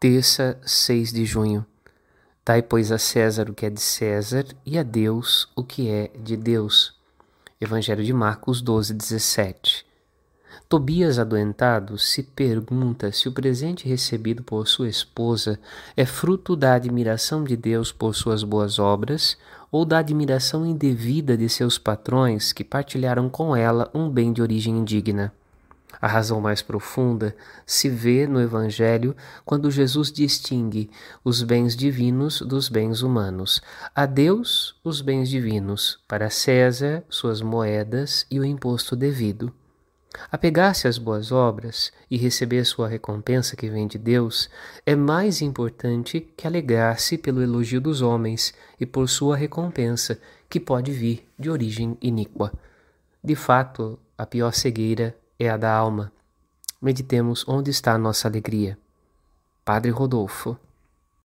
Terça, 6 de junho. Dai, pois, a César o que é de César e a Deus o que é de Deus. Evangelho de Marcos 12, 17. Tobias, adoentado, se pergunta se o presente recebido por sua esposa é fruto da admiração de Deus por suas boas obras ou da admiração indevida de seus patrões que partilharam com ela um bem de origem indigna. A razão mais profunda se vê no Evangelho quando Jesus distingue os bens divinos dos bens humanos. A Deus, os bens divinos, para César, suas moedas e o imposto devido. Apegar-se às boas obras e receber sua recompensa que vem de Deus é mais importante que alegrar-se pelo elogio dos homens e por sua recompensa, que pode vir de origem iníqua. De fato, a pior cegueira é a da alma. Meditemos onde está a nossa alegria. Padre Rodolfo.